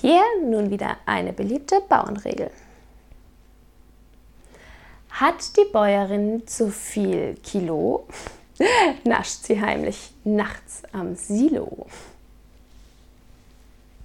Hier nun wieder eine beliebte Bauernregel. Hat die Bäuerin zu viel Kilo, nascht sie heimlich nachts am Silo.